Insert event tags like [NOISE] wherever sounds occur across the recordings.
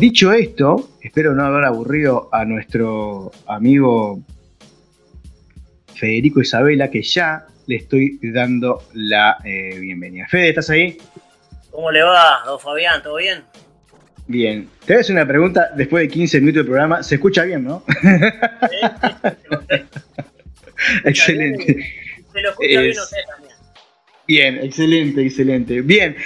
Dicho esto, espero no haber aburrido a nuestro amigo Federico Isabela, que ya le estoy dando la eh, bienvenida. Fede, ¿estás ahí? ¿Cómo le va, don Fabián? ¿Todo bien? Bien. Te voy a hacer una pregunta después de 15 minutos de programa. ¿Se escucha bien, no? excelente. Se lo escucha bien usted también. Bien, excelente, excelente. Bien.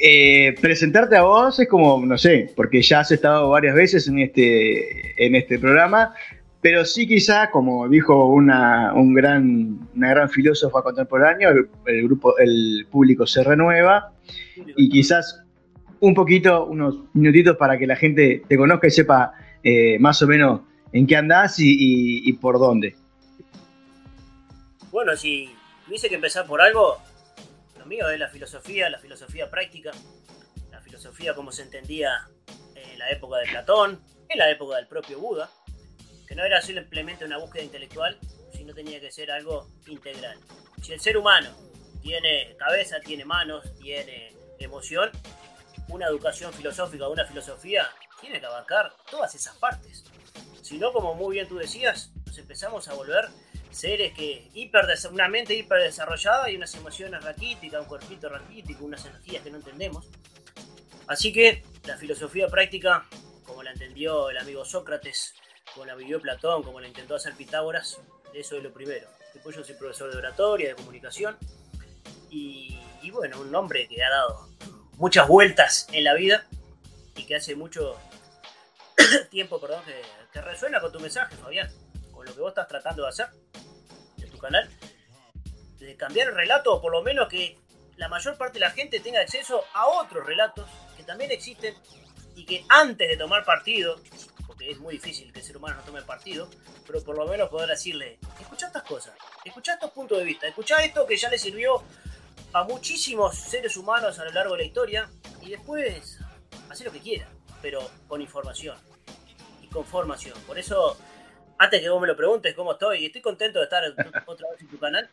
Eh, presentarte a vos es como, no sé, porque ya has estado varias veces en este, en este programa, pero sí quizá, como dijo una, un gran, una gran filósofa contemporánea, el, grupo, el público se renueva y quizás un poquito, unos minutitos para que la gente te conozca y sepa eh, más o menos en qué andás y, por dónde. Bueno, si tuviese que empezar por algo, mío es la filosofía, la filosofía práctica, la filosofía como se entendía en la época de Platón, en la época del propio Buda, que no era simplemente una búsqueda intelectual, sino tenía que ser algo integral. Si el ser humano tiene cabeza, tiene manos, tiene emoción, una educación filosófica, una filosofía, tiene que abarcar todas esas partes. Si no, como muy bien tú decías, nos empezamos a volver seres que hiper, una mente hiper desarrollada y unas emociones raquíticas, un cuerpito raquítico, unas energías que no entendemos. Así que la filosofía práctica, como la entendió el amigo Sócrates, como la vivió Platón, como la intentó hacer Pitágoras, eso es lo primero. Después yo soy profesor de oratoria, de comunicación, y, bueno, un hombre que ha dado muchas vueltas en la vida y que hace mucho [COUGHS] tiempo, perdón, que, que resuena con tu mensaje, Fabián, lo que vos estás tratando de hacer canal, de cambiar el relato, o por lo menos que la mayor parte de la gente tenga acceso a otros relatos que también existen y que antes de tomar partido, porque es muy difícil que el ser humano no tome partido, pero por lo menos poder decirle, escucha estas cosas, escucha estos puntos de vista, escucha esto que ya le sirvió a muchísimos seres humanos a lo largo de la historia y después hacer lo que quiera, pero con información y con formación. Por eso antes que vos me lo preguntes cómo estoy, estoy contento de estar [LAUGHS] otra vez en tu canal.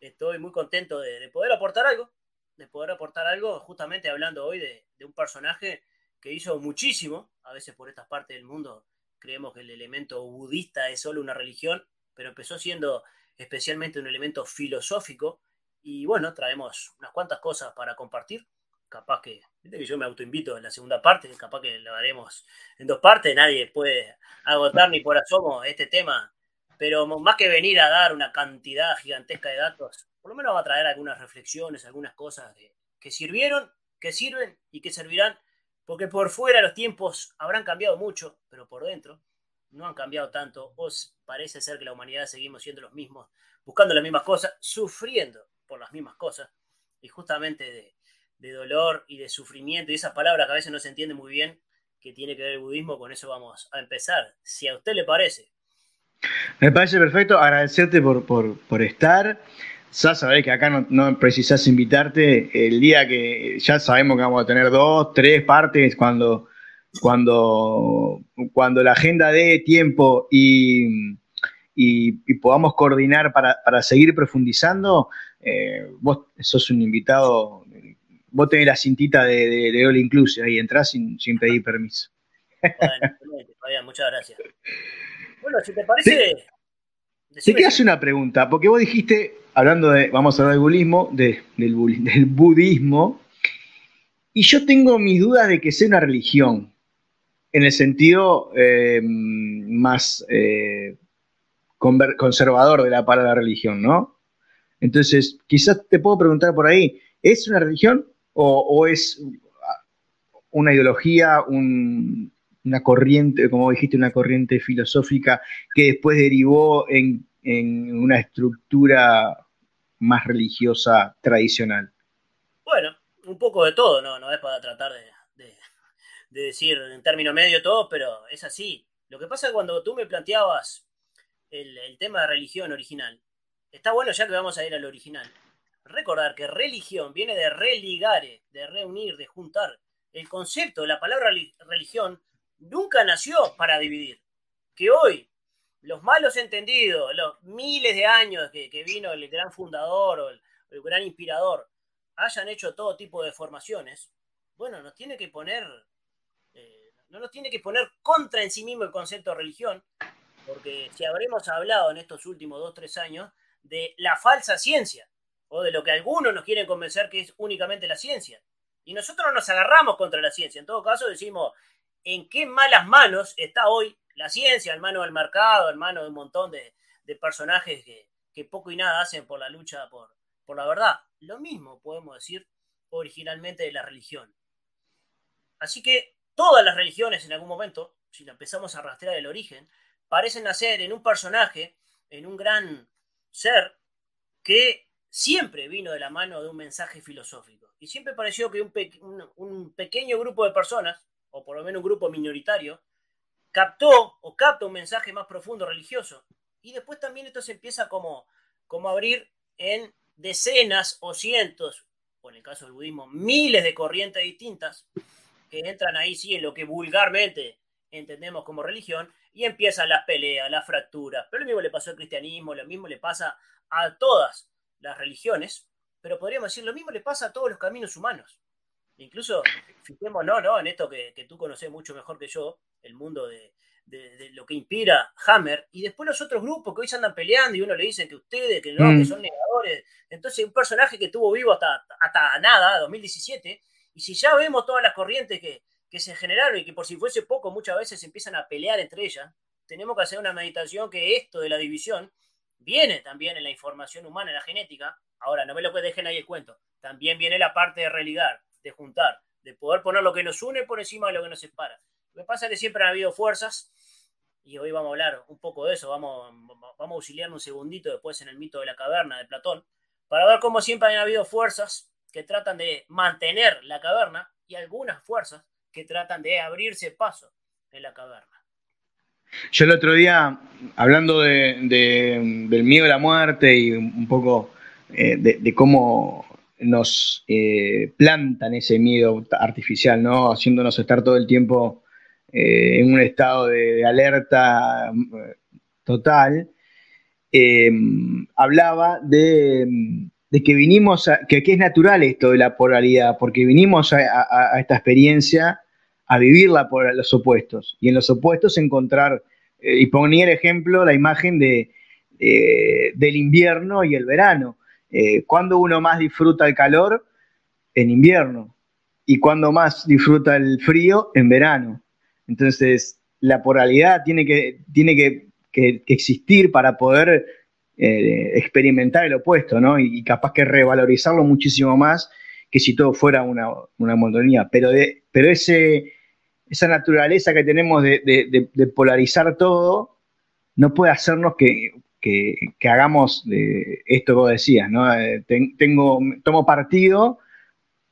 Estoy muy contento de, poder aportar algo, de poder aportar algo, justamente hablando hoy de, un personaje que hizo muchísimo, a veces por estas partes del mundo creemos que el elemento budista es solo una religión, pero empezó siendo especialmente un elemento filosófico y bueno, traemos unas cuantas cosas para compartir capaz que, yo me autoinvito en la segunda parte, capaz que lo haremos en dos partes, nadie puede agotar ni por asomo este tema, pero más que venir a dar una cantidad gigantesca de datos, por lo menos va a traer algunas reflexiones, algunas cosas que sirvieron, que sirven y que servirán, porque por fuera los tiempos habrán cambiado mucho, pero por dentro no han cambiado tanto, os parece ser que la humanidad seguimos siendo los mismos, buscando las mismas cosas, sufriendo por las mismas cosas, y justamente de, de dolor y de sufrimiento y esas palabras que a veces no se entiende muy bien que tiene que ver el budismo, con eso vamos a empezar, si a usted le parece. Me parece perfecto, agradecerte por, por, estar. Ya sabés que acá no, no, precisás invitarte el día que ya sabemos que vamos a tener dos, tres partes cuando, cuando, cuando la agenda dé tiempo y, y, podamos coordinar para, para seguir profundizando. Eh, vos sos un invitado vos tenés la cintita de, de, All Inclusive, ahí entrás sin, pedir permiso. Bueno, muchas gracias. Bueno, si te parece. Te, te hacer una pregunta, porque vos dijiste, hablando de, vamos a hablar del budismo, del, del, budismo, y yo tengo mis dudas de que sea una religión, en el sentido eh, más eh, conservador de la palabra religión, ¿no? Entonces, quizás te puedo preguntar por ahí, ¿es una religión? O, es una ideología, una corriente, como dijiste, una corriente filosófica que después derivó en, una estructura más religiosa tradicional? Bueno, un poco de todo, no, no es para tratar de, decir en término medio todo, pero es así. Lo que pasa es cuando tú me planteabas el, el tema de religión original, está bueno ya que vamos a ir al original recordar que religión viene de religare, de reunir, de juntar. El concepto la palabra religión nunca nació para dividir. Que hoy los malos entendidos, los miles de años que, vino el gran fundador o el, gran inspirador, hayan hecho todo tipo de formaciones, bueno, nos tiene que poner, eh, no nos tiene que poner contra en sí mismo el concepto de religión, porque si habremos hablado en estos últimos dos, tres años de la falsa ciencia, o de lo que algunos nos quieren convencer que es únicamente la ciencia. Y nosotros no nos agarramos contra la ciencia, en todo caso decimos, ¿en qué malas manos está hoy la ciencia, en manos del mercado, en manos de un montón de, personajes que, que, poco y nada hacen por la lucha por, por la verdad? Lo mismo podemos decir originalmente de la religión. Así que todas las religiones en algún momento, si empezamos a rastrear el origen, parecen nacer en un personaje, en un gran ser, que siempre vino de la mano de un mensaje filosófico. Y siempre pareció que un, pequeño grupo de personas, o por lo menos un grupo minoritario, captó o capta un mensaje más profundo religioso. Y después también esto se empieza como, como a abrir en decenas o cientos, o en el caso del budismo, miles de corrientes distintas, que entran ahí sí en lo que vulgarmente entendemos como religión, y empiezan las peleas, las fracturas. Pero lo mismo le pasó al cristianismo, lo mismo le pasa a todas las religiones, pero podríamos decir lo mismo le pasa a todos los caminos humanos. Incluso, fijémonos no, no, en esto que, tú conoces mucho mejor que yo, el mundo de, lo que inspira Hammer, y después los otros grupos que hoy se andan peleando y uno le dice que ustedes, que no, que mm. son negadores. Entonces, un personaje que estuvo vivo hasta, hasta nada, 2017, y si ya vemos todas las corrientes que, que se generaron y que por si fuese poco muchas veces empiezan a pelear entre ellas, tenemos que hacer una meditación que esto de la división viene también en la información humana, en la genética. Ahora, no me lo que dejen ahí el cuento. También viene la parte de religar, de juntar, de poder poner lo que nos une por encima de lo que nos separa. Lo que pasa es que siempre han habido fuerzas, y hoy vamos a hablar un poco de eso, vamos, vamos a auxiliar un segundito después en el mito de la caverna de Platón, para ver cómo siempre han habido fuerzas que tratan de mantener la caverna y algunas fuerzas que tratan de abrirse paso en la caverna. Yo el otro día, hablando del miedo a la muerte y un poco eh, de, cómo nos eh, plantan ese miedo artificial, ¿no? Haciéndonos estar todo el tiempo eh, en un estado de, alerta total, hablaba de, que vinimos, a, que, es natural esto de la polaridad, porque vinimos a esta experiencia a vivirla por los opuestos. Y en los opuestos encontrar, eh, y ponía el ejemplo, la imagen de, eh, del invierno y el verano. Eh, cuando uno más disfruta el calor? En invierno. Y cuando más disfruta el frío? En verano. Entonces, la poralidad tiene que, tiene que, existir para poder experimentar el opuesto, ¿no? Y, capaz que revalorizarlo muchísimo más que si todo fuera una, una monotonía. Pero, de, pero ese, esa naturaleza que tenemos de, polarizar todo no puede hacernos que, hagamos de esto que vos decías, ¿no? Eh, tengo, tomo partido,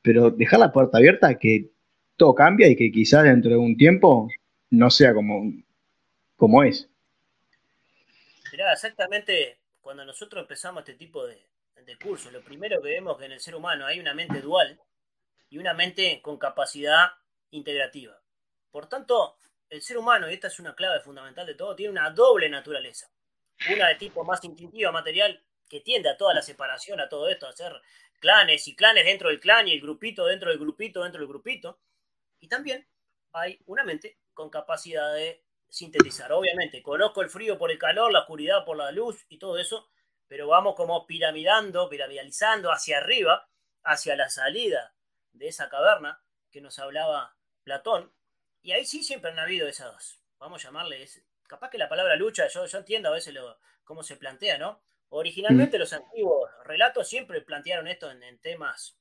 pero dejar la puerta abierta que todo cambia y que quizás dentro de un tiempo no sea como, como es. Mirá, exactamente cuando nosotros empezamos este tipo de, de cursos, lo primero que vemos que en el ser humano hay una mente dual y una mente con capacidad integrativa. Por tanto, el ser humano, y esta es una clave fundamental de todo, tiene una doble naturaleza. Una de tipo más instintiva, material, que tiende a toda la separación, a todo esto, a hacer clanes y clanes dentro del clan y el grupito dentro del grupito dentro del grupito. Y también hay una mente con capacidad de sintetizar. Obviamente, conozco el frío por el calor, la oscuridad por la luz y todo eso, pero vamos como piramidando, piramidalizando hacia arriba, hacia la salida de esa caverna que nos hablaba Platón, y ahí sí siempre han habido esas, vamos a llamarle, capaz que la palabra lucha, yo, yo entiendo a veces lo, cómo se plantea, ¿no? Originalmente los antiguos relatos siempre plantearon esto en, temas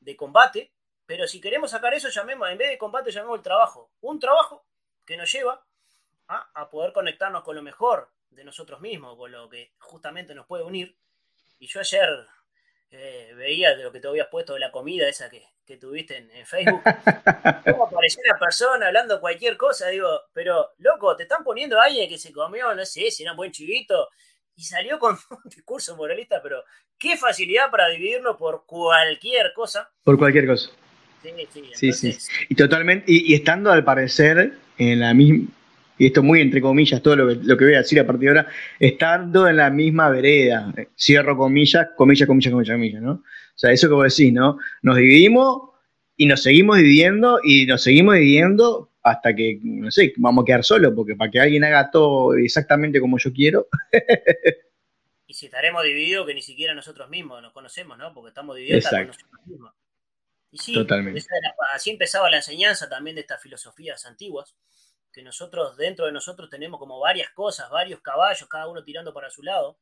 de combate, pero si queremos sacar eso, llamemos, en vez de combate, llamemos el trabajo. Un trabajo que nos lleva a, a poder conectarnos con lo mejor de nosotros mismos, con lo que justamente nos puede unir. Y yo ayer eh, veía de lo que te habías puesto de la comida esa que, tuviste en, Facebook. [LAUGHS] Cómo apareció una persona hablando cualquier cosa, digo, pero loco, te están poniendo a alguien que se comió, no sé, si era un buen chivito, y salió con [LAUGHS] un discurso moralista, pero qué facilidad para dividirlo por cualquier cosa. Por cualquier cosa. Sí, sí. Y totalmente, y estando al parecer en la misma y esto muy entre comillas, todo lo que, lo que voy a decir a partir de ahora, estando en la misma vereda, cierro comillas, comillas, comillas, comillas, comillas, ¿no? O sea, eso que vos decís, ¿no? Nos dividimos y nos seguimos dividiendo y nos seguimos dividiendo hasta que, no sé, vamos a quedar solos, porque para que alguien haga todo exactamente como yo quiero. [LAUGHS] y si estaremos divididos, que ni siquiera nosotros mismos nos conocemos, ¿no? Porque estamos divididos con nosotros mismos. Y sí, Totalmente. así empezaba la enseñanza también de estas filosofías antiguas, que nosotros, dentro de nosotros, tenemos como varias cosas, varios caballos, cada uno tirando para su lado.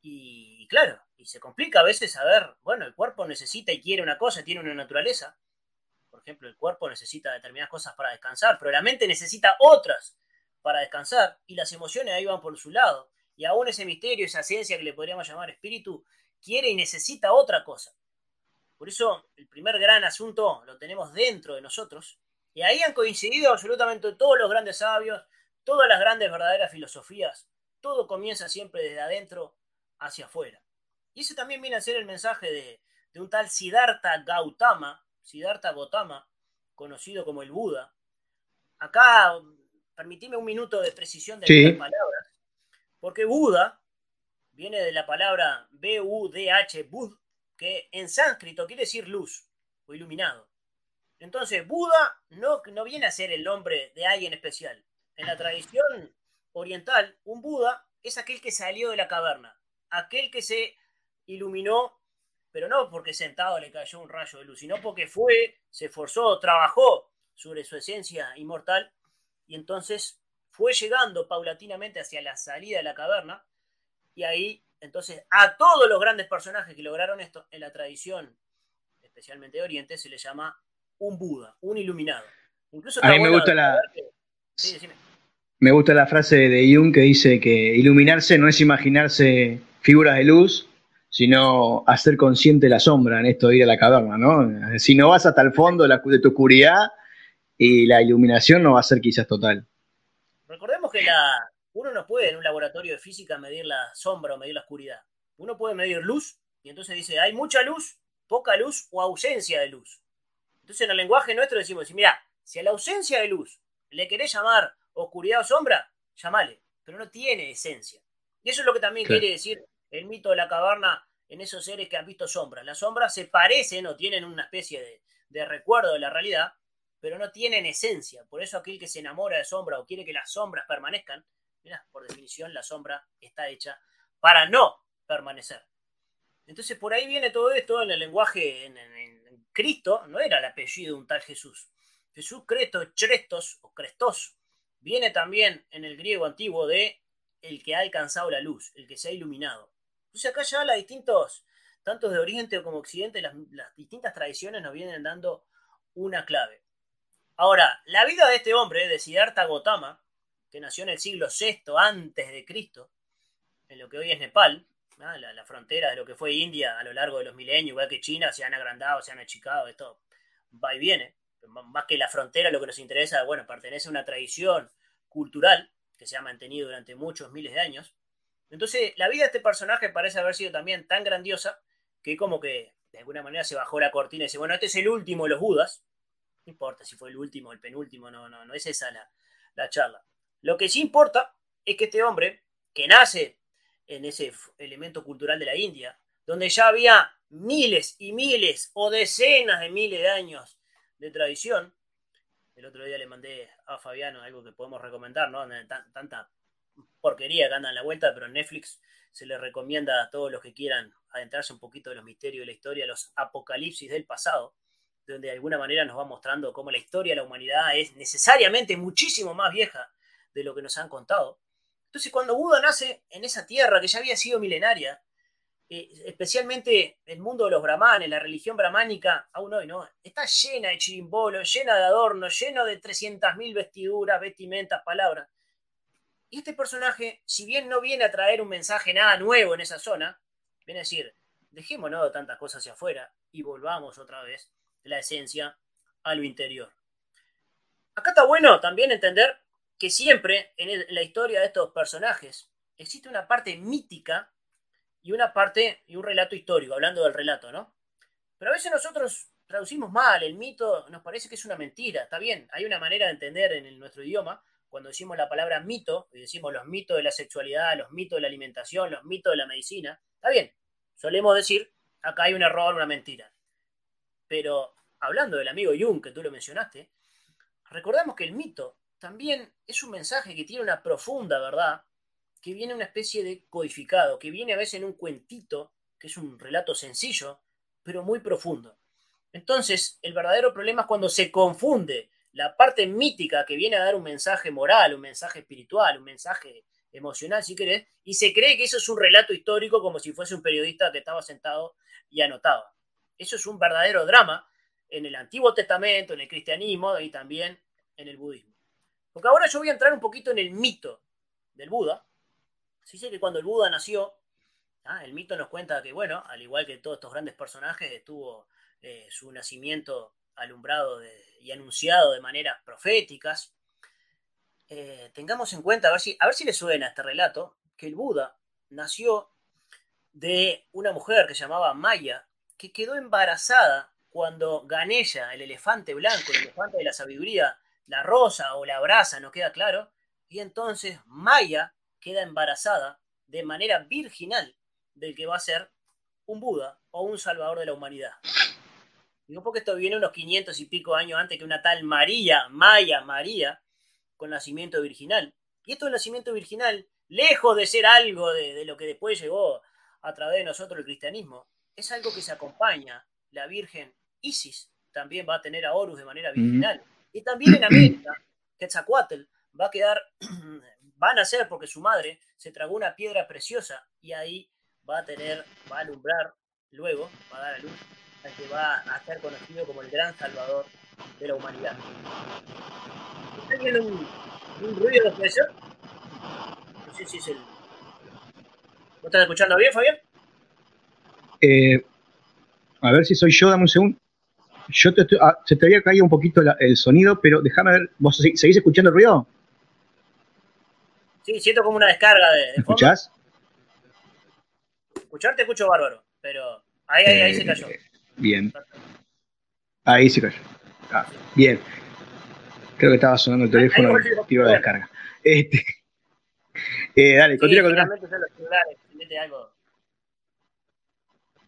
Y claro, y se complica a veces saber, bueno, el cuerpo necesita y quiere una cosa, tiene una naturaleza, por ejemplo, el cuerpo necesita determinadas cosas para descansar, pero la mente necesita otras para descansar y las emociones ahí van por su lado. Y aún ese misterio, esa ciencia que le podríamos llamar espíritu, quiere y necesita otra cosa. Por eso el primer gran asunto lo tenemos dentro de nosotros. Y ahí han coincidido absolutamente todos los grandes sabios, todas las grandes verdaderas filosofías. Todo comienza siempre desde adentro hacia afuera. Y ese también viene a ser el mensaje de, de un tal Siddhartha Gautama, Siddhartha Gautama, conocido como el Buda. Acá, permitime un minuto de precisión de las palabras, porque Buda viene de la palabra B-U-D-H, Bud, que en sánscrito quiere decir luz o iluminado. Entonces, Buda no, no viene a ser el nombre de alguien especial. En la tradición oriental, un Buda es aquel que salió de la caverna, aquel que se iluminó pero no porque sentado le cayó un rayo de luz, sino porque fue, se esforzó, trabajó sobre su esencia inmortal y entonces fue llegando paulatinamente hacia la salida de la caverna y ahí entonces a todos los grandes personajes que lograron esto en la tradición, especialmente de Oriente, se le llama un Buda, un iluminado. Incluso a mí me gusta la... me gusta la frase de Jung que dice que iluminarse no es imaginarse figuras de luz, sino hacer consciente la sombra en esto de ir a la caverna, ¿no? Si no vas hasta el fondo de, tu oscuridad y la iluminación no va a ser quizás total. Recordemos que la, uno no puede en un laboratorio de física medir la sombra o medir la oscuridad. Uno puede medir luz y entonces dice, hay mucha luz, poca luz o ausencia de luz. Entonces en el lenguaje nuestro decimos, mira, si a la ausencia de luz le querés llamar oscuridad o sombra, llamale, pero no tiene esencia. Y eso es lo que también quiere decir el mito de la caverna en esos seres que han visto sombras. Las sombras se parecen o tienen una especie de, recuerdo de la realidad, pero no tienen esencia. Por eso aquel que se enamora de sombra o quiere que las sombras permanezcan, mira, por definición la sombra está hecha para no permanecer. Entonces por ahí viene todo esto en el lenguaje, en, Cristo no era el apellido de un tal Jesús. Jesús Cresto, Chrestos o Crestos, viene también en el griego antiguo de el que ha alcanzado la luz, el que se ha iluminado. Entonces acá ya las distintos, tanto de Oriente como Occidente, las, distintas tradiciones nos vienen dando una clave. Ahora, la vida de este hombre, de Siddhartha Gautama, que nació en el siglo VI antes de Cristo, en lo que hoy es Nepal, la, frontera de lo que fue India a lo largo de los milenios, igual que China, se han agrandado, se han achicado, esto va y viene. Más que la frontera, lo que nos interesa, bueno, pertenece a una tradición cultural que se ha mantenido durante muchos miles de años. Entonces, la vida de este personaje parece haber sido también tan grandiosa que como que de alguna manera se bajó la cortina y dice, bueno, este es el último de los Budas. No importa si fue el último el penúltimo, no, no, no es esa la, la charla. Lo que sí importa es que este hombre, que nace en ese elemento cultural de la India, donde ya había miles y miles o decenas de miles de años de tradición, el otro día le mandé a Fabiano algo que podemos recomendar, ¿no? Tanta porquería que anda en la vuelta, pero en Netflix se le recomienda a todos los que quieran adentrarse un poquito de los misterios de la historia, los apocalipsis del pasado, donde de alguna manera nos va mostrando cómo la historia de la humanidad es necesariamente muchísimo más vieja de lo que nos han contado. Entonces, cuando Buda nace en esa tierra que ya había sido milenaria, eh, especialmente el mundo de los brahmanes, la religión brahmánica, aún hoy, ¿no? Está llena de chirimbolos, llena de adornos, lleno de 300.000 vestiduras, vestimentas, palabras. Y este personaje, si bien no viene a traer un mensaje nada nuevo en esa zona, viene a decir, dejémonos de tantas cosas hacia afuera y volvamos otra vez de la esencia a lo interior. Acá está bueno también entender que siempre en, la historia de estos personajes existe una parte mítica y una parte y un relato histórico, hablando del relato, ¿no? Pero a veces nosotros traducimos mal, el mito nos parece que es una mentira, está bien, hay una manera de entender en nuestro idioma cuando decimos la palabra mito, y decimos los mitos de la sexualidad, los mitos de la alimentación, los mitos de la medicina, está bien, solemos decir, acá hay un error, una mentira. Pero hablando del amigo Jung, que tú lo mencionaste, recordamos que el mito también es un mensaje que tiene una profunda verdad, que viene una especie de codificado, que viene a veces en un cuentito, que es un relato sencillo, pero muy profundo. Entonces, el verdadero problema es cuando se confunde la parte mítica que viene a dar un mensaje moral, un mensaje espiritual, un mensaje emocional, si querés, y se cree que eso es un relato histórico como si fuese un periodista que estaba sentado y anotaba. Eso es un verdadero drama en el Antiguo Testamento, en el cristianismo y también en el budismo. Porque ahora yo voy a entrar un poquito en el mito del Buda. Se dice que cuando el Buda nació, ah, el mito nos cuenta que, bueno, al igual que todos estos grandes personajes, estuvo eh, su nacimiento alumbrado y anunciado de maneras proféticas. Eh, tengamos en cuenta, a ver, si, a ver si le suena este relato, que el Buda nació de una mujer que se llamaba Maya, que quedó embarazada cuando Ganesha, el elefante blanco, el elefante de la sabiduría, la rosa o la brasa, no queda claro, y entonces Maya queda embarazada de manera virginal del que va a ser un Buda o un salvador de la humanidad. Digo porque esto viene unos 500 y pico años antes que una tal María, Maya, María, con nacimiento virginal. Y esto del nacimiento virginal, lejos de ser algo de, lo que después llegó a través de nosotros el cristianismo, es algo que se acompaña. La Virgen Isis también va a tener a Horus de manera virginal. Y también en América, [CLEARS THROAT] Quetzalcoatl va a quedar, [CLEARS THROAT] va a nacer porque su madre se tragó una piedra preciosa y ahí va a tener, va a alumbrar luego, va a dar a luz que va a ser conocido como el gran salvador de la humanidad. ¿Está viendo un, un ruido de eso? No sé si es el. ¿No estás escuchando bien, Fabián? Eh, a ver si soy yo, dame un segundo. Yo te ah, se te había caído un poquito el sonido, pero déjame ver. ¿Vos seguís escuchando el ruido? Sí, siento como una descarga de. de ¿Escuchás? Escucharte escucho bárbaro, pero ahí, ahí, ahí se cayó. Eh, Bien. Ahí se cayó. Ah, bien. Creo que estaba sonando el teléfono y tiro de descarga. Este, [LAUGHS] eh, dale, continúa, con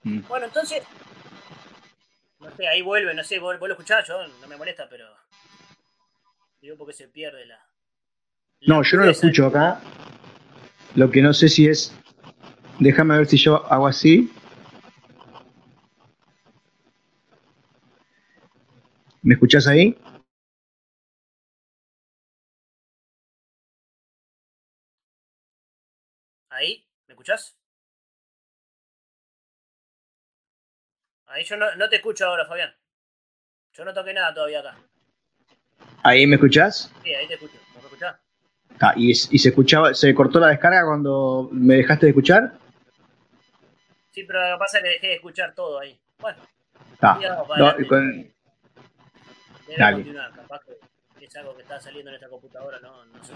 mm. Bueno, entonces. No sé, ahí vuelve, no sé, vos, lo escuchás, yo no me molesta, pero. Digo porque se pierde la. no, yo no lo escucho acá. Lo que no sé si es. Déjame ver si yo hago así. ¿Me escuchás ahí? ¿Ahí? ¿Me escuchás? Ahí yo no, te escucho ahora, Fabián. Yo no toqué nada todavía acá. ¿Ahí me escuchás? Sí, ahí te escucho. ¿Me escuchás? Ah, ¿y, ¿y, se escuchaba, se cortó la descarga cuando me dejaste de escuchar? Sí, pero lo que pasa es que dejé de escuchar todo ahí. Bueno. Ah, no, con, Dale. continuar, capaz que es algo que está saliendo en esta computadora, no, no sé.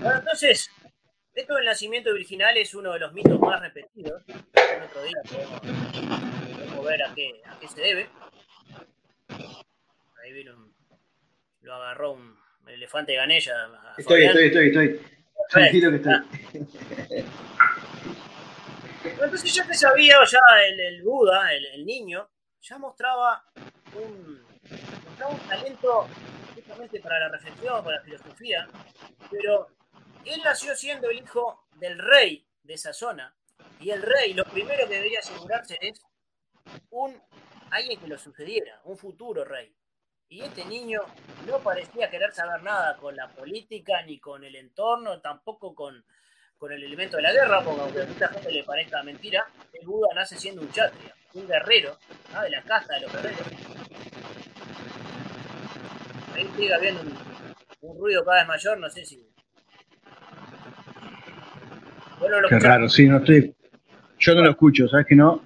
Bueno, entonces, esto del nacimiento virginal es uno de los mitos más repetidos. El otro día podemos, ver a qué, a qué se debe. Ahí vino un, lo agarró un elefante ganella. Estoy, estoy, estoy, estoy. Tranquilo que estoy. Entonces ya que sabía, ya el, el Buda, el, el niño, ya mostraba un, un talento justamente para la reflexión, para la filosofía, pero él nació siendo el hijo del rey de esa zona, y el rey lo primero que debería asegurarse es un alguien que lo sucediera, un futuro rey. Y este niño no parecía querer saber nada con la política, ni con el entorno, tampoco con, con el elemento de la guerra, porque aunque a mucha gente le parezca mentira, el Buda nace siendo un chatria, un guerrero, de la casa de los guerreros, ahí sigue habiendo un, ruido cada vez mayor, no sé si. Bueno, lo Qué raro, sí, no estoy. Yo no lo escucho, ¿sabes que no?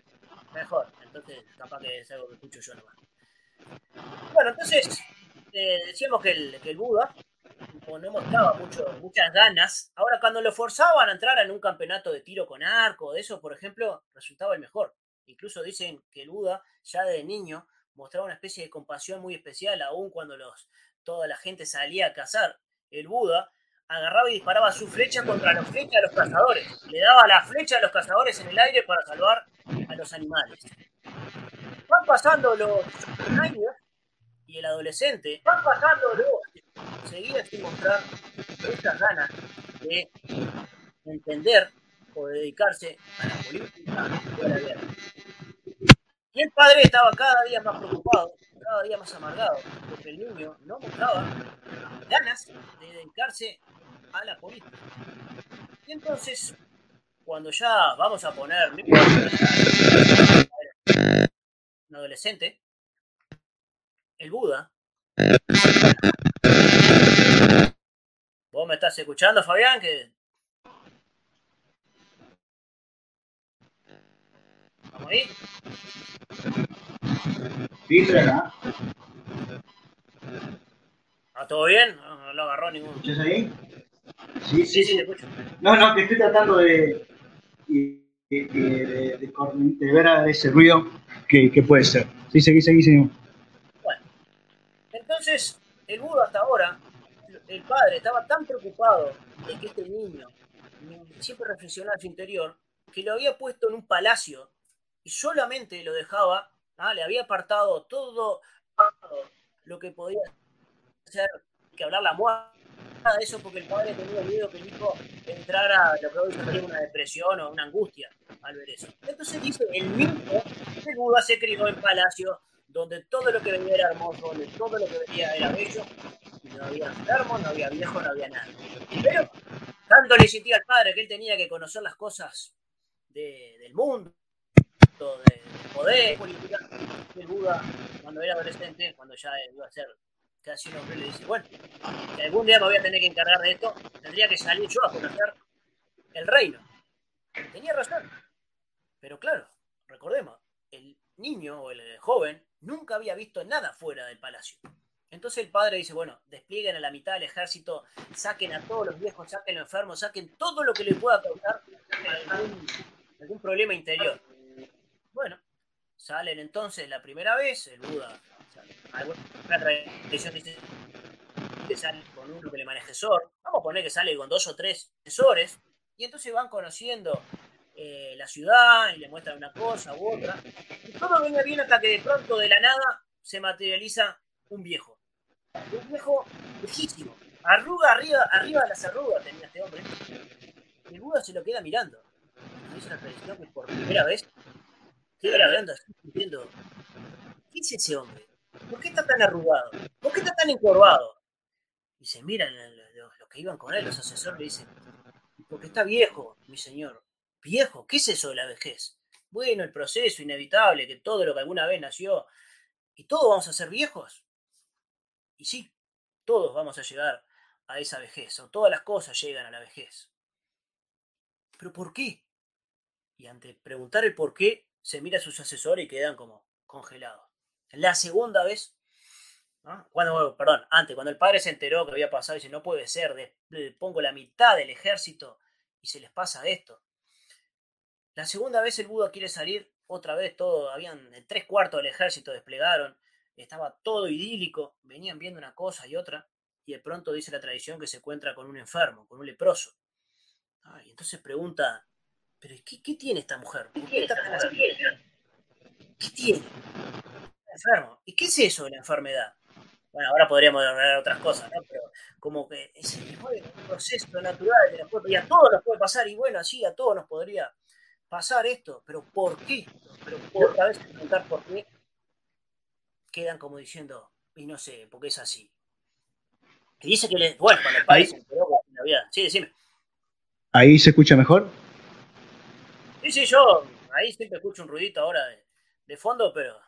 Que es algo que escucho yo nomás. Bueno, entonces eh, decíamos que el, que el Buda no mostraba muchas ganas. Ahora, cuando lo forzaban a entrar en un campeonato de tiro con arco, de eso, por ejemplo, resultaba el mejor. Incluso dicen que el Buda, ya de niño, mostraba una especie de compasión muy especial, aún cuando toda la gente salía a cazar. El Buda agarraba y disparaba su flecha contra la flecha de los cazadores. Le daba la flecha a los cazadores en el aire para salvar a los animales. Van pasando los años Y el adolescente va pasando seguía sin mostrar esas ganas de entender o de dedicarse a la política y a la guerra. Y el padre estaba cada día más preocupado, cada día más amargado, porque el niño no mostraba ganas de dedicarse a la política. Y entonces, cuando ya vamos a poner un adolescente, el Buda. ¿Vos me estás escuchando, Fabián? Que... ¿Vamos ahí? Sí, ¿verdad? ¿Está todo bien? No, no lo agarró ningún. ¿Escuchas ahí? Sí, sí, sí, te escucho. No, no, que estoy tratando de, de, de, ver a ese ruido que, puede ser. Sí, seguí, seguí, seguí. Bueno, entonces el Buda hasta ahora, el padre estaba tan preocupado de que este niño siempre reflexionaba en su interior, que lo había puesto en un palacio y solamente lo dejaba, ¿ah? le había apartado todo lo que podía ser que hablar la muerte nada de eso porque el padre tenía miedo que el hijo entrara lo que hoy se una depresión o una angustia al ver eso. Entonces dice, el mismo el Buda se crió en palacio donde todo lo que venía era hermoso, donde todo lo que venía era bello, y no había enfermo, no había viejo, no había nada. Pero tanto le sentía al padre que él tenía que conocer las cosas de, del mundo, de, poder, política, el Buda, cuando era adolescente, cuando ya iba a ser casi un hombre, le dice, bueno, algún día me voy a tener que encargar de esto, tendría que salir yo a conocer el reino. Tenía razón. Pero claro, recordemos, el niño o el joven nunca había visto nada fuera del palacio. Entonces el padre dice, bueno, desplieguen a la mitad del ejército, saquen a todos los viejos, saquen a los enfermos, saquen todo lo que le pueda causar algún, algún problema interior. Bueno, salen entonces la primera vez, el Buda, alguna tradición dice que sale con uno que le maneje asesor, vamos a poner que sale con dos o tres asesores, y entonces van conociendo eh, la ciudad y le muestran una cosa u otra. Y todo venía bien hasta que de pronto de la nada se materializa un viejo. Un viejo viejísimo. Arruga arriba, arriba de las arrugas tenía este hombre. Y el Buda se lo queda mirando. Es una tradición que por primera vez queda mirando así, diciendo, ¿qué es ese hombre? ¿Por qué está tan arrugado? ¿Por qué está tan encorvado? Y se miran los, que iban con él, los asesores, le dicen, porque está viejo, mi señor. ¿Viejo? ¿Qué es eso de la vejez? Bueno, el proceso inevitable, que todo lo que alguna vez nació, y todos vamos a ser viejos. Y sí, todos vamos a llegar a esa vejez, o todas las cosas llegan a la vejez. ¿Pero por qué? Y ante preguntar el por qué, se mira a sus asesores y quedan como congelados. La segunda vez, cuando, perdón, antes, cuando el padre se enteró que había pasado, dice, no puede ser, pongo la mitad del ejército y se les pasa esto. La segunda vez el Buda quiere salir, otra vez todo, habían tres cuartos del ejército desplegaron, estaba todo idílico, venían viendo una cosa y otra, y de pronto dice la tradición que se encuentra con un enfermo, con un leproso. y entonces pregunta, ¿pero qué, qué tiene esta mujer? qué, ¿Qué tiene? Enfermo. ¿Y qué es eso de la enfermedad? Bueno, ahora podríamos hablar otras cosas, ¿no? Pero como que es un proceso natural de la y a todos nos puede pasar, y bueno, así a todos nos podría pasar esto, pero ¿por qué? Pero otra vez preguntar por qué, quedan como diciendo, y no sé, porque es así. Y dice que les, bueno, cuando el país se enteró la vida. Sí, decime. ¿Ahí se escucha mejor? Sí, sí, yo ahí siempre escucho un ruidito ahora de, de fondo, pero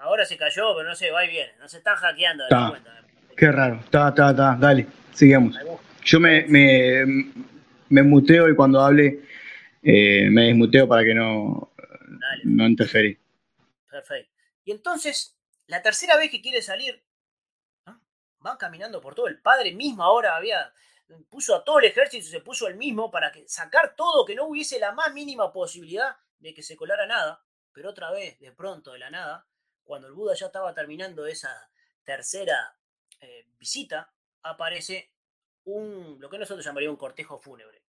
Ahora se cayó, pero no sé, va y viene. No se están hackeando de la cuenta. Qué raro. Está, está, está. Dale, sigamos. Yo me, me, me muteo y cuando hable eh, me desmuteo para que no, no interferir. Perfecto. Y entonces, la tercera vez que quiere salir, van caminando por todo. El padre mismo ahora había puso a todo el ejército, se puso el mismo para que, sacar todo, que no hubiese la más mínima posibilidad de que se colara nada. Pero otra vez, de pronto, de la nada, cuando el Buda ya estaba terminando esa tercera eh, visita, aparece un, lo que nosotros llamaríamos un cortejo fúnebre.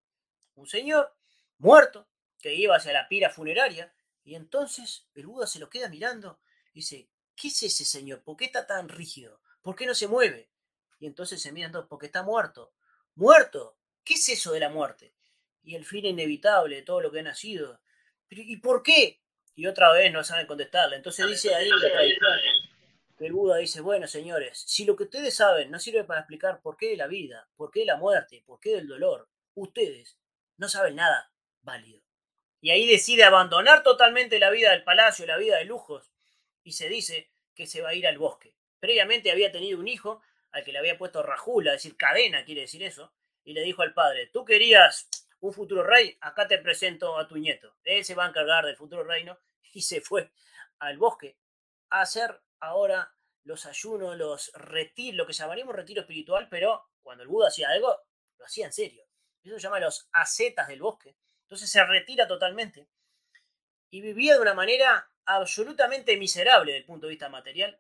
Un señor muerto que iba hacia la pira funeraria y entonces el Buda se lo queda mirando y dice, ¿qué es ese señor? ¿Por qué está tan rígido? ¿Por qué no se mueve? Y entonces se miran todos, porque está muerto. ¿Muerto? ¿Qué es eso de la muerte? Y el fin inevitable de todo lo que ha nacido. ¿Y por qué? Y otra vez no saben contestarle. Entonces dice ahí que el Buda dice, bueno señores, si lo que ustedes saben no sirve para explicar por qué de la vida, por qué de la muerte, por qué del dolor, ustedes no saben nada válido. Y ahí decide abandonar totalmente la vida del palacio, la vida de lujos, y se dice que se va a ir al bosque. Previamente había tenido un hijo al que le había puesto rajula, es decir, cadena, quiere decir eso, y le dijo al padre, tú querías un futuro rey, acá te presento a tu nieto. Él se va a encargar del futuro reino y se fue al bosque a hacer ahora los ayunos, los retiros, lo que llamaríamos retiro espiritual, pero cuando el Buda hacía algo, lo hacía en serio. Eso se llama los ascetas del bosque. Entonces se retira totalmente y vivía de una manera absolutamente miserable desde el punto de vista material.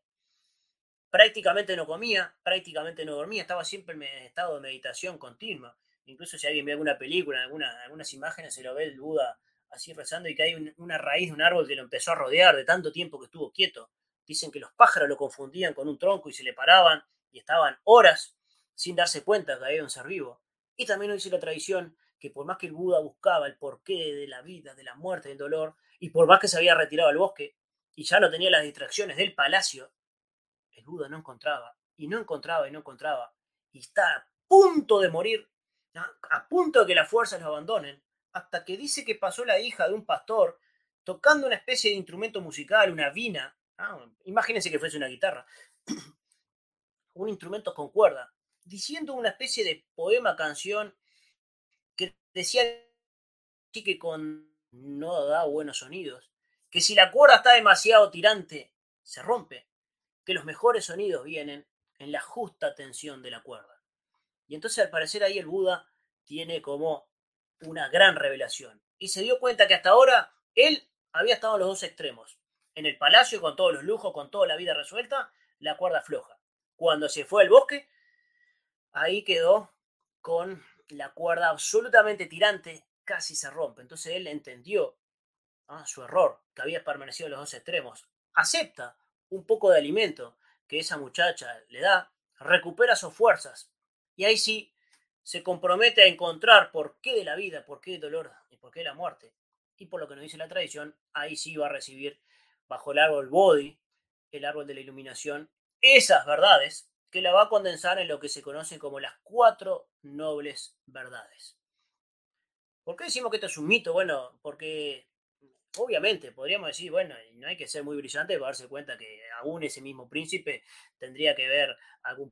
Prácticamente no comía, prácticamente no dormía, estaba siempre en estado de meditación continua. Incluso si alguien ve alguna película, alguna, algunas imágenes, se lo ve el Buda así rezando y que hay una raíz de un árbol que lo empezó a rodear de tanto tiempo que estuvo quieto. Dicen que los pájaros lo confundían con un tronco y se le paraban y estaban horas sin darse cuenta que había un ser vivo. Y también nos dice la tradición que por más que el Buda buscaba el porqué de la vida, de la muerte, del dolor, y por más que se había retirado al bosque y ya no tenía las distracciones del palacio, el Buda no encontraba, y no encontraba, y no encontraba, y está a punto de morir, a punto de que las fuerzas lo abandonen, hasta que dice que pasó la hija de un pastor tocando una especie de instrumento musical, una vina. imagínense que fuese una guitarra. [CLEARS THROAT] un instrumento con cuerda, diciendo una especie de poema, canción, que decía que con no da buenos sonidos, que si la cuerda está demasiado tirante, se rompe, que los mejores sonidos vienen en la justa tensión de la cuerda. Y entonces al parecer ahí el Buda tiene como una gran revelación. Y se dio cuenta que hasta ahora él había estado en los dos extremos. En el palacio, con todos los lujos, con toda la vida resuelta, la cuerda floja. Cuando se fue al bosque, ahí quedó con la cuerda absolutamente tirante, casi se rompe. Entonces él entendió ¿ah? su error, que había permanecido en los dos extremos. Acepta un poco de alimento que esa muchacha le da, recupera sus fuerzas. Y ahí sí se compromete a encontrar por qué de la vida, por qué el dolor y por qué la muerte. Y por lo que nos dice la tradición, ahí sí va a recibir bajo el árbol Bodhi, el árbol de la iluminación, esas verdades que la va a condensar en lo que se conoce como las cuatro nobles verdades. ¿Por qué decimos que esto es un mito? Bueno, porque obviamente podríamos decir, bueno, no hay que ser muy brillante para darse cuenta que aún ese mismo príncipe tendría que ver algún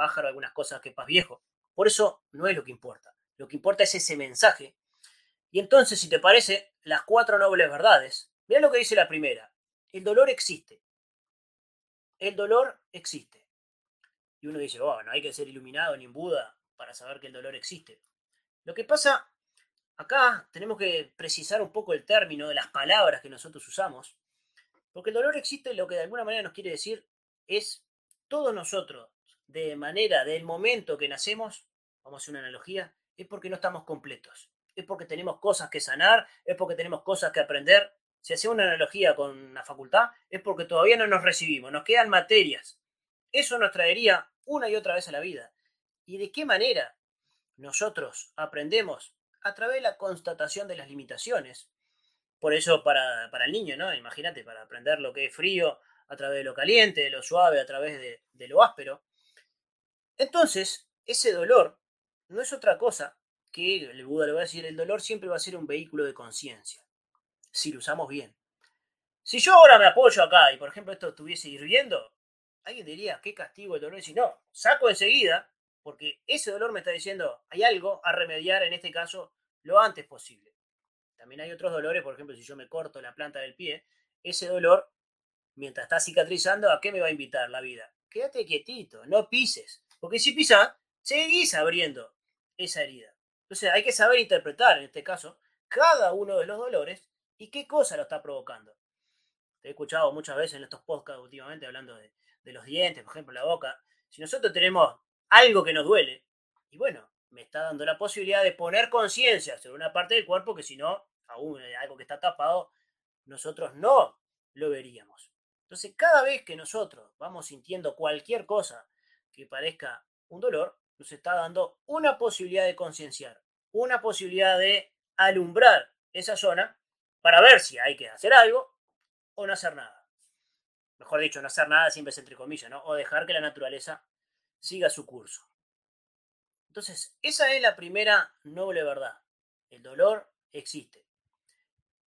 pájaro, algunas cosas que pas viejo. Por eso no es lo que importa. Lo que importa es ese mensaje. Y entonces, si te parece, las cuatro nobles verdades, mira lo que dice la primera. El dolor existe. El dolor existe. Y uno dice, oh, no hay que ser iluminado ni en Buda para saber que el dolor existe. Lo que pasa, acá tenemos que precisar un poco el término de las palabras que nosotros usamos, porque el dolor existe, lo que de alguna manera nos quiere decir es todos nosotros de manera del momento que nacemos, vamos a hacer una analogía, es porque no estamos completos. Es porque tenemos cosas que sanar, es porque tenemos cosas que aprender. Si hacemos una analogía con la facultad, es porque todavía no nos recibimos, nos quedan materias. Eso nos traería una y otra vez a la vida. ¿Y de qué manera nosotros aprendemos? A través de la constatación de las limitaciones. Por eso para, el niño, ¿no? Imagínate, para aprender lo que es frío a través de lo caliente, de lo suave, a través de, de lo áspero. Entonces, ese dolor no es otra cosa que, el Buda le va a decir, el dolor siempre va a ser un vehículo de conciencia, si lo usamos bien. Si yo ahora me apoyo acá y, por ejemplo, esto estuviese hirviendo, alguien diría, qué castigo el dolor. Y si no, saco enseguida, porque ese dolor me está diciendo, hay algo a remediar, en este caso, lo antes posible. También hay otros dolores, por ejemplo, si yo me corto la planta del pie, ese dolor, mientras está cicatrizando, ¿a qué me va a invitar la vida? Quédate quietito, no pises. Porque si pisas, seguís abriendo esa herida. Entonces hay que saber interpretar, en este caso, cada uno de los dolores y qué cosa lo está provocando. Te he escuchado muchas veces en estos podcasts últimamente hablando de, los dientes, por ejemplo, la boca. Si nosotros tenemos algo que nos duele, y bueno, me está dando la posibilidad de poner conciencia sobre una parte del cuerpo que si no, aún algo que está tapado, nosotros no lo veríamos. Entonces, cada vez que nosotros vamos sintiendo cualquier cosa que parezca un dolor, nos está dando una posibilidad de concienciar, una posibilidad de alumbrar esa zona para ver si hay que hacer algo o no hacer nada. Mejor dicho, no hacer nada siempre es entre comillas, ¿no? O dejar que la naturaleza siga su curso. Entonces, esa es la primera noble verdad. El dolor existe.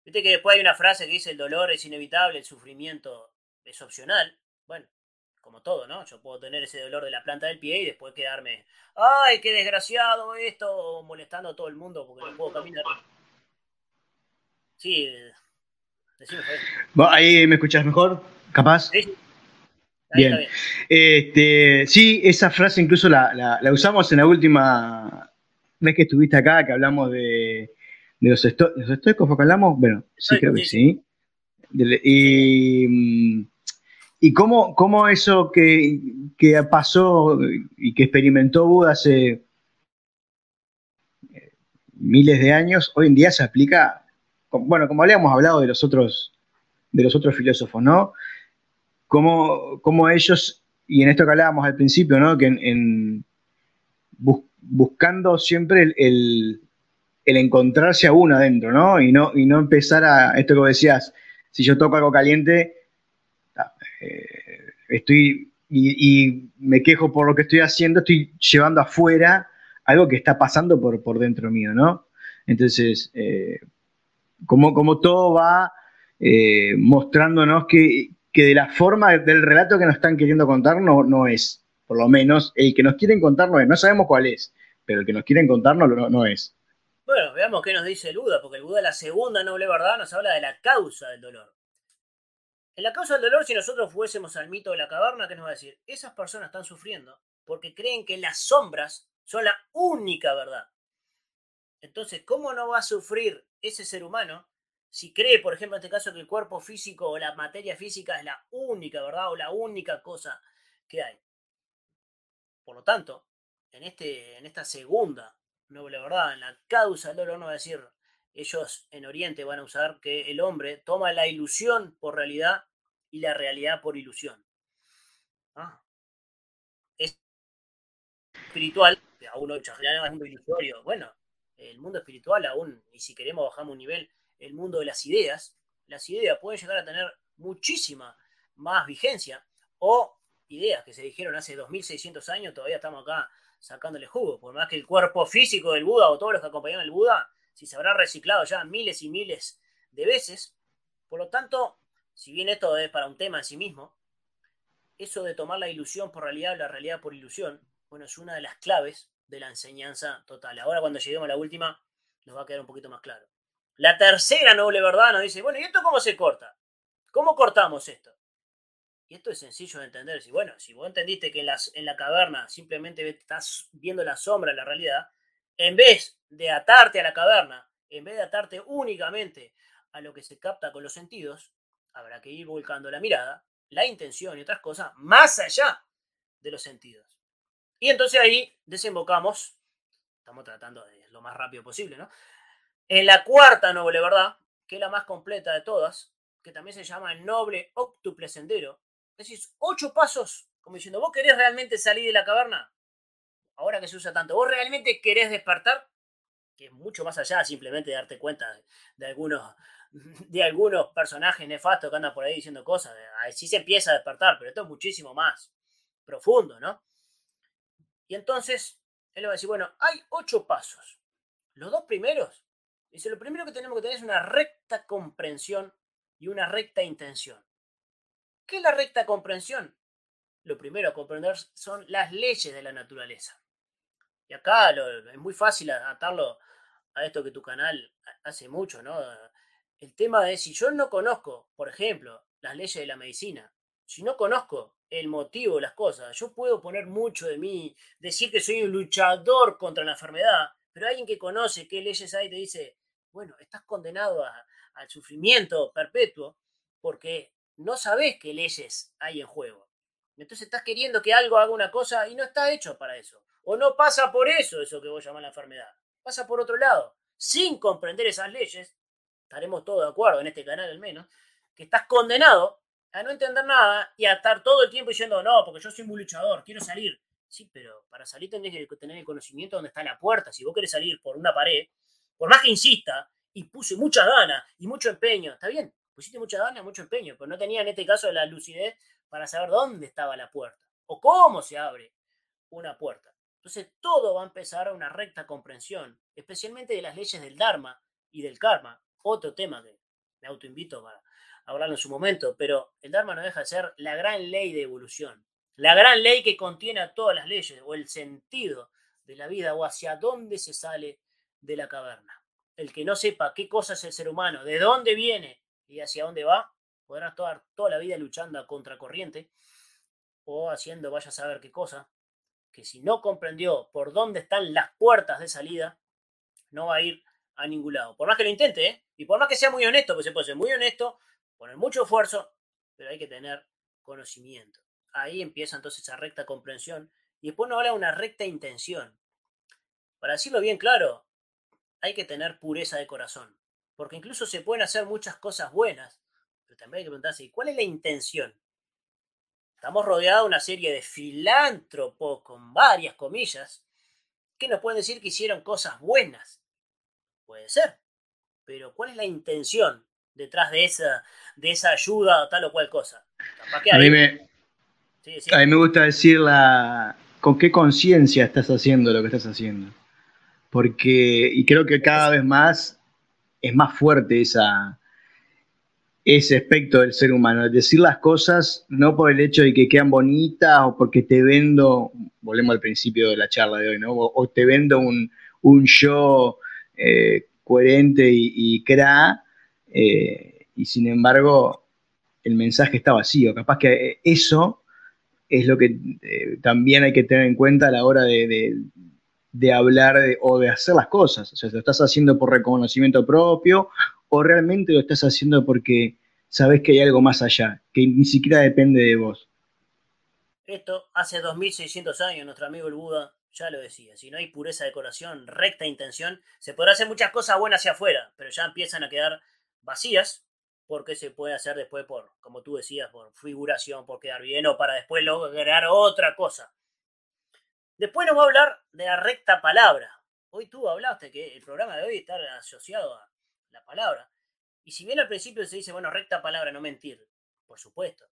Viste que después hay una frase que dice el dolor es inevitable, el sufrimiento es opcional. Bueno, como todo, ¿no? Yo puedo tener ese dolor de la planta del pie y después quedarme, ay, qué desgraciado esto, molestando a todo el mundo porque no puedo caminar. Sí, decime, Ahí me escuchás mejor, capaz. Sí. bien. Este, sí, esa frase incluso la, usamos en la última vez que estuviste acá, que hablamos de, de los, estoicos, ¿fue que hablamos? Bueno, sí, creo que sí. y mm, ¿Y cómo, cómo eso que, pasó y que experimentó Buda hace eh, miles de años, hoy en día se aplica, bueno, como habíamos hablado de los otros, de los otros filósofos, ¿no? Cómo, ellos, y en esto que hablábamos al principio, ¿no? Que en, buscando siempre el, encontrarse a uno adentro, ¿no? Y, ¿no? y no empezar a, esto que decías, si yo toco algo caliente, eh, estoy y, me quejo por lo que estoy haciendo, estoy llevando afuera algo que está pasando por, por dentro mío, ¿no? Entonces, eh, como, como, todo va eh, mostrándonos que, de la forma del relato que nos están queriendo contar no, no es, por lo menos el que nos quieren contar no es, no sabemos cuál es, pero el que nos quieren contar no, no, es. Bueno, veamos qué nos dice el Buda, porque el Buda, la segunda noble verdad, nos habla de la causa del dolor. En la causa del dolor, si nosotros fuésemos al mito de la caverna, ¿qué nos va a decir? Esas personas están sufriendo porque creen que las sombras son la única verdad. Entonces, ¿cómo no va a sufrir ese ser humano si cree, por ejemplo, en este caso, que el cuerpo físico o la materia física es la única verdad o la única cosa que hay? Por lo tanto, en, este, en esta segunda noble verdad, en la causa del dolor, no va a decir, ellos en Oriente van a usar que el hombre toma la ilusión por realidad y la realidad por ilusión. Ah. Es espiritual, aún no es un mundo ilusorio. Bueno, el mundo espiritual aún, y si queremos bajamos un nivel, el mundo de las ideas, las ideas pueden llegar a tener muchísima más vigencia o ideas que se dijeron hace 2600 años, todavía estamos acá sacándole jugo, por más que el cuerpo físico del Buda o todos los que acompañan al Buda si se habrá reciclado ya miles y miles de veces. Por lo tanto, si bien esto es para un tema en sí mismo, eso de tomar la ilusión por realidad o la realidad por ilusión, bueno, es una de las claves de la enseñanza total. Ahora cuando lleguemos a la última, nos va a quedar un poquito más claro. La tercera noble verdad nos dice, bueno, ¿y esto cómo se corta? ¿Cómo cortamos esto? Y esto es sencillo de entender. Si, bueno, si vos entendiste que en, las, en la caverna simplemente estás viendo la sombra de la realidad, en vez de atarte a la caverna, en vez de atarte únicamente a lo que se capta con los sentidos, habrá que ir volcando la mirada, la intención y otras cosas más allá de los sentidos. Y entonces ahí desembocamos, estamos tratando de lo más rápido posible, ¿no? En la cuarta noble verdad, que es la más completa de todas, que también se llama el noble octuple sendero. Es decir, ocho pasos, como diciendo, ¿vos querés realmente salir de la caverna? ahora que se usa tanto, ¿vos realmente querés despertar? Que es mucho más allá simplemente darte cuenta de, algunos, [LAUGHS] de algunos personajes nefastos que andan por ahí diciendo cosas. Así se empieza a despertar, pero esto es muchísimo más profundo, ¿no? Y entonces, él va a decir, bueno, hay ocho pasos. Los dos primeros, dice, lo primero que tenemos que tener es una recta comprensión y una recta intención. ¿Qué es la recta comprensión? Lo primero a comprender son las leyes de la naturaleza. Y acá es muy fácil atarlo a esto que tu canal hace mucho, ¿no? El tema de si yo no conozco, por ejemplo, las leyes de la medicina, si no conozco el motivo de las cosas, yo puedo poner mucho de mí, decir que soy un luchador contra la enfermedad, pero alguien que conoce qué leyes hay te dice, bueno, estás condenado al sufrimiento perpetuo porque no sabes qué leyes hay en juego. Entonces estás queriendo que algo haga una cosa y no está hecho para eso. O no pasa por eso, eso que vos llamás la enfermedad. Pasa por otro lado. Sin comprender esas leyes, estaremos todos de acuerdo, en este canal al menos, que estás condenado a no entender nada y a estar todo el tiempo diciendo, no, porque yo soy muy luchador, quiero salir. Sí, pero para salir tendrías que tener el conocimiento de dónde está la puerta. Si vos querés salir por una pared, por más que insista, y puse muchas ganas y mucho empeño, está bien, pusiste muchas ganas, mucho empeño, pero no tenía en este caso la lucidez para saber dónde estaba la puerta o cómo se abre una puerta. Entonces todo va a empezar a una recta comprensión, especialmente de las leyes del Dharma y del Karma, otro tema que me autoinvito para hablarlo en su momento, pero el Dharma no deja de ser la gran ley de evolución, la gran ley que contiene a todas las leyes o el sentido de la vida o hacia dónde se sale de la caverna. El que no sepa qué cosa es el ser humano, de dónde viene y hacia dónde va, podrá estar toda la vida luchando a contracorriente o haciendo vaya a saber qué cosa, que si no comprendió por dónde están las puertas de salida, no va a ir a ningún lado. Por más que lo intente, ¿eh? y por más que sea muy honesto, pues se puede ser muy honesto, poner mucho esfuerzo, pero hay que tener conocimiento ahí empieza entonces esa recta comprensión y después nos habla de una recta intención. Para decirlo bien claro, hay que tener pureza de corazón, porque incluso se pueden hacer muchas cosas buenas, pero también hay que preguntarse, ¿cuál es la intención? Estamos rodeados de una serie de filántropos, con varias comillas, que nos pueden decir que hicieron cosas buenas. Puede ser, pero ¿cuál es la intención detrás de esa, de esa ayuda o tal o cual cosa? a mí me, a mí me gusta decir con qué conciencia estás haciendo lo que estás haciendo. Porque, y creo que cada vez más es más fuerte esa, ese aspecto del ser humano, decir las cosas no por el hecho de que quedan bonitas o porque te vendo, volvemos al principio de la charla de hoy, ¿no? O, te vendo un, un yo eh, coherente y, cra, eh, y sin embargo el mensaje está vacío. Capaz que eso es lo que eh, también hay que tener en cuenta a la hora de, hablar o de hacer las cosas. O sea, lo estás haciendo por reconocimiento propio o realmente lo estás haciendo porque sabes que hay algo más allá, que ni siquiera depende de vos. Esto hace 2600 años, nuestro amigo el Buda ya lo decía, si no hay pureza de corazón, recta intención, se podrá hacer muchas cosas buenas hacia afuera, pero ya empiezan a quedar vacías porque se puede hacer después por, como tú decías, por figuración, por quedar bien o para después lograr otra cosa. Después nos va a hablar de la recta palabra. Hoy tú hablaste que el programa de hoy está asociado a la palabra. Y si bien al principio se dice, bueno, recta palabra, no mentir, por supuesto.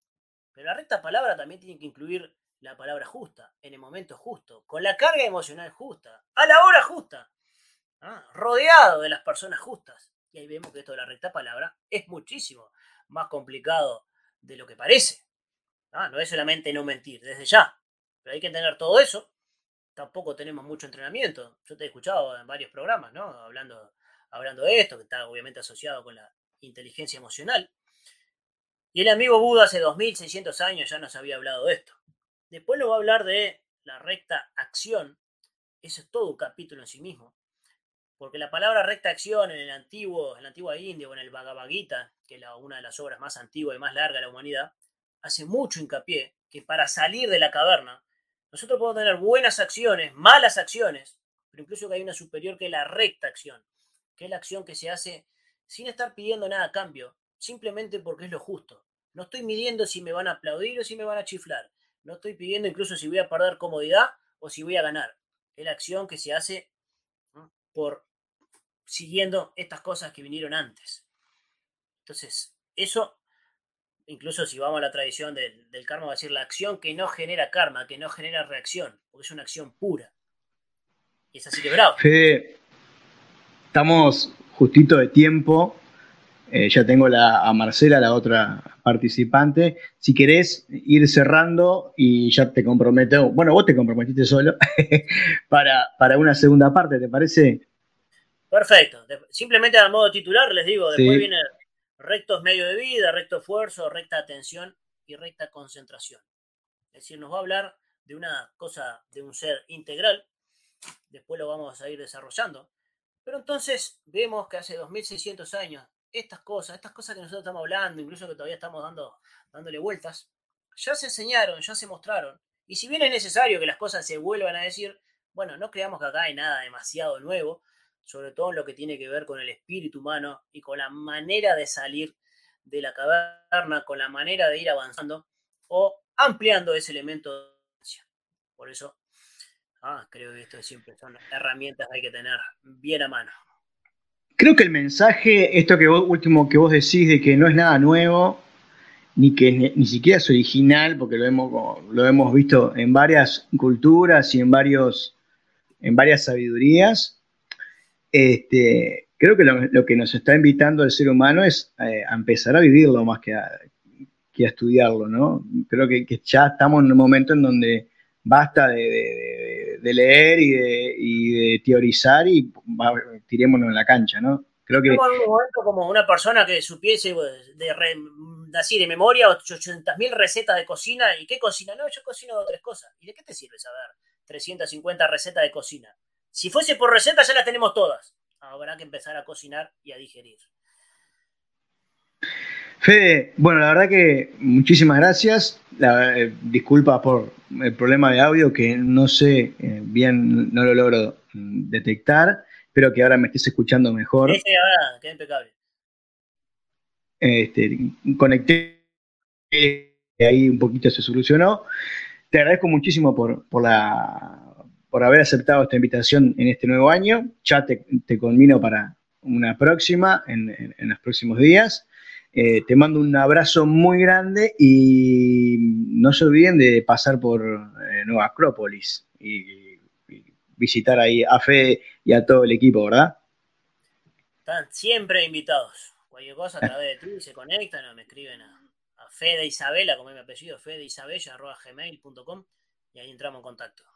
Pero la recta palabra también tiene que incluir la palabra justa, en el momento justo, con la carga emocional justa, a la hora justa, ¿ah? rodeado de las personas justas. Y ahí vemos que esto de la recta palabra es muchísimo más complicado de lo que parece. Ah, no es solamente no mentir, desde ya. Pero hay que tener todo eso. Tampoco tenemos mucho entrenamiento. Yo te he escuchado en varios programas, ¿no? Hablando, hablando de esto, que está obviamente asociado con la inteligencia emocional. Y el amigo Buda hace 2600 años ya nos había hablado de esto. Después nos va a hablar de la recta acción. Eso es todo un capítulo en sí mismo. Porque la palabra recta acción en el antiguo, en la antigua India o en el Bhagavad Gita, que es una de las obras más antiguas y más largas de la humanidad, hace mucho hincapié que para salir de la caverna, nosotros podemos tener buenas acciones, malas acciones, pero incluso que hay una superior que es la recta acción, que es la acción que se hace sin estar pidiendo nada a cambio, simplemente porque es lo justo. No estoy midiendo si me van a aplaudir o si me van a chiflar. No estoy pidiendo incluso si voy a perder comodidad o si voy a ganar. Es la acción que se hace por siguiendo estas cosas que vinieron antes. Entonces, eso, incluso si vamos a la tradición del, karma, va a decir la acción que no genera karma, que no genera reacción, porque es una acción pura. Y es así que bravo. Fede, estamos justito de tiempo. Eh, ya tengo la, a Marcela, la otra participante. Si querés ir cerrando y ya te comprometo, bueno, vos te comprometiste solo [LAUGHS] para, para una segunda parte, ¿te parece? Perfecto. Simplemente a modo titular les digo, después viene rectos medio de vida, recto esfuerzo, recta atención y recta concentración. Es decir, nos va a hablar de una cosa, de un ser integral. Después lo vamos a ir desarrollando. Pero entonces vemos que hace 2600 años estas cosas, estas cosas que nosotros estamos hablando, incluso que todavía estamos dando, dándole vueltas, ya se enseñaron, ya se mostraron. Y si bien es necesario que las cosas se vuelvan a decir, bueno, no creamos que acá hay nada demasiado nuevo, sobre todo en lo que tiene que ver con el espíritu humano y con la manera de salir de la caverna, con la manera de ir avanzando o ampliando ese elemento Por eso, ah, creo que esto siempre son herramientas que hay que tener bien a mano. Creo que el mensaje, esto que último que vos decís de que no es nada nuevo, ni que ni siquiera es original, porque lo hemos, lo hemos visto en varias culturas y en, varios, en varias sabidurías, este, creo que lo, que nos está invitando el ser humano es eh, a empezar a vivirlo más que a, estudiarlo, ¿no? Creo que, ya estamos en un momento en donde basta de, leer y de, teorizar y tirémonos en la cancha, ¿no? Creo que... como una persona que supiese pues, de, así de memoria 800.000 recetas de cocina. ¿Y qué cocina? No, yo cocino tres cosas. ¿Y de qué te sirve saber 350 recetas de cocina? Si fuese por receta ya las tenemos todas. Habrá que empezar a cocinar y a digerir. Fede, bueno, la verdad que muchísimas gracias. Eh, disculpa por el problema de audio que no sé eh, bien, no lo logro detectar. Espero que ahora me estés escuchando mejor. Sí, ahora queda impecable. Este, conecté ahí un poquito se solucionó. Te agradezco muchísimo por, por la por haber aceptado esta invitación en este nuevo año. Ya te, conmino para una próxima en, los próximos días. Eh, te mando un abrazo muy grande y no se olviden de pasar por eh, Nueva Acrópolis y, visitar ahí a Fede y a todo el equipo, ¿verdad? Están siempre invitados. Cualquier cosa a través de ti se conectan o me escriben a, a Fede Isabela, como es mi apellido, fedeisabella.gmail.com y ahí entramos en contacto.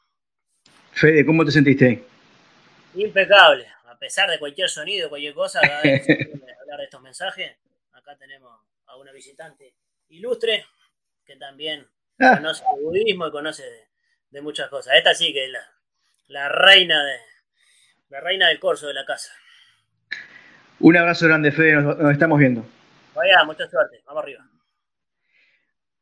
Fede, ¿cómo te sentiste? Impecable. A pesar de cualquier sonido, cualquier cosa, cada vez [LAUGHS] hablar de estos mensajes, acá tenemos a una visitante ilustre que también ah. conoce el budismo y conoce de, muchas cosas. Esta sí que es la, reina de la reina del corso de la casa. Un abrazo grande, Fede, nos, nos estamos viendo. Vaya, mucha suerte, vamos arriba.